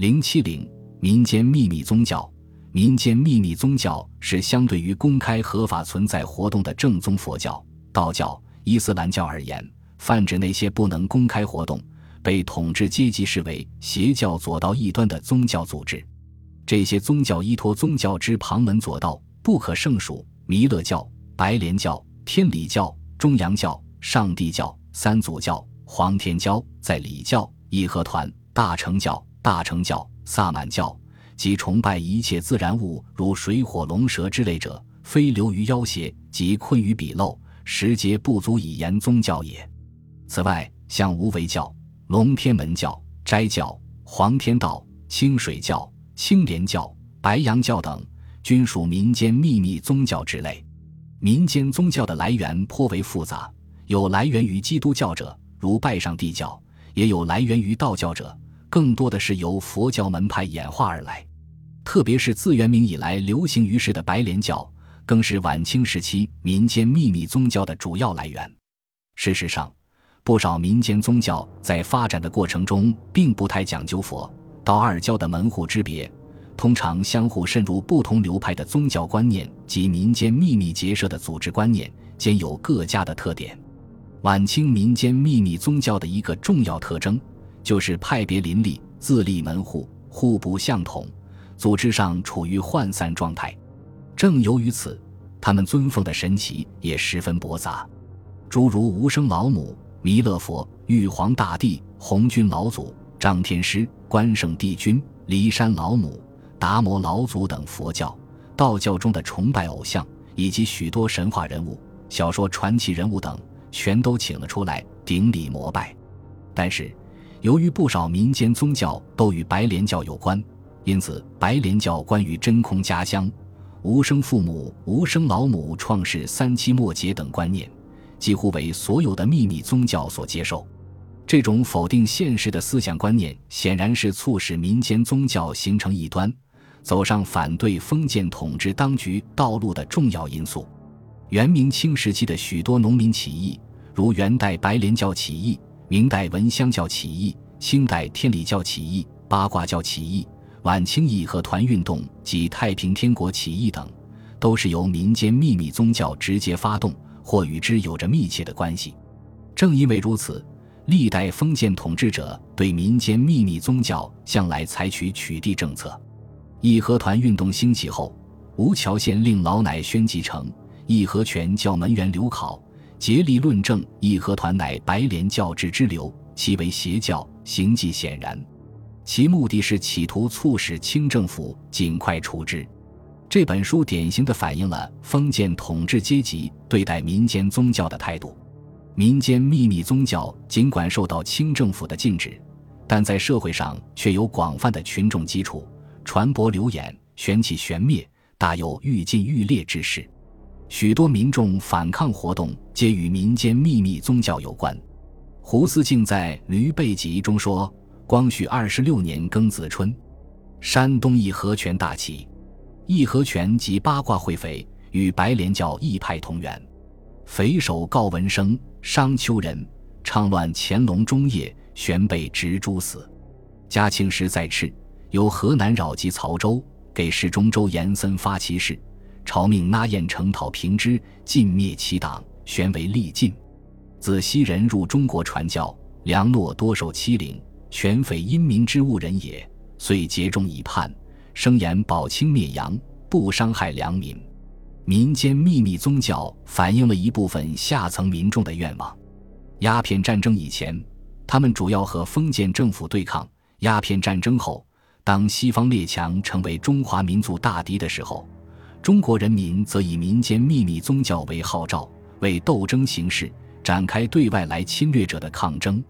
零七零民间秘密宗教，民间秘密宗教是相对于公开合法存在活动的正宗佛教、道教、伊斯兰教而言，泛指那些不能公开活动、被统治阶级视为邪教左道异端的宗教组织。这些宗教依托宗教之旁门左道，不可胜数：弥勒教、白莲教、天理教、中阳教、上帝教、三祖教、黄天教，在礼教、义和团、大乘教、大乘教、萨满教及崇拜一切自然物，如水火龙蛇之类者，非流于妖邪及困于鄙陋，实皆不足以言宗教也。此外，像无为教、龙天门教、斋教、黄天道、清水教。青莲教、白羊教等均属民间秘密宗教之类。民间宗教的来源颇为复杂，有来源于基督教者，如拜上帝教；也有来源于道教者，更多的是由佛教门派演化而来。特别是自元明以来流行于世的白莲教，更是晚清时期民间秘密宗教的主要来源。事实上，不少民间宗教在发展的过程中，并不太讲究佛。道二教的门户之别，通常相互渗入不同流派的宗教观念及民间秘密结社的组织观念，兼有各家的特点。晚清民间秘密宗教的一个重要特征，就是派别林立、自立门户、互不相统，组织上处于涣散状态。正由于此，他们尊奉的神祇也十分驳杂，诸如无生老母、弥勒佛、玉皇大帝、红军老祖。张天师、关圣帝君、骊山老母、达摩老祖等佛教、道教中的崇拜偶像，以及许多神话人物、小说传奇人物等，全都请了出来顶礼膜拜。但是，由于不少民间宗教都与白莲教有关，因此白莲教关于真空家乡、无生父母、无生老母创世三期末劫等观念，几乎为所有的秘密宗教所接受。这种否定现实的思想观念，显然是促使民间宗教形成异端、走上反对封建统治当局道路的重要因素。元明清时期的许多农民起义，如元代白莲教起义、明代文香教起义、清代天理教起义、八卦教起义、晚清义和团运动及太平天国起义等，都是由民间秘密宗教直接发动，或与之有着密切的关系。正因为如此。历代封建统治者对民间秘密宗教向来采取取缔政策。义和团运动兴起后，吴桥县令老乃宣继承义和拳教门员刘考竭力论证义和团乃白莲教制之流，其为邪教，行迹显然。其目的是企图促使清政府尽快除之。这本书典型的反映了封建统治阶级对待民间宗教的态度。民间秘密宗教尽管受到清政府的禁止，但在社会上却有广泛的群众基础，传播流言，玄起玄灭，大有愈禁愈烈之势。许多民众反抗活动皆与民间秘密宗教有关。胡思敬在《驴背集》中说：“光绪二十六年庚子春，山东义和拳大起，义和拳及八卦会匪与白莲教一派同源。”匪首告文生、商丘人倡乱乾隆中叶，旋被执诛死。嘉庆时在赤，由河南扰及曹州，给事中州严森发其事，朝命纳彦成讨平之，尽灭其党，旋为力尽。自西人入中国传教，梁诺多受欺凌，全匪因民之误人也，遂结众以叛，声言保清灭洋，不伤害良民。民间秘密宗教反映了一部分下层民众的愿望。鸦片战争以前，他们主要和封建政府对抗；鸦片战争后，当西方列强成为中华民族大敌的时候，中国人民则以民间秘密宗教为号召，为斗争形式展开对外来侵略者的抗争。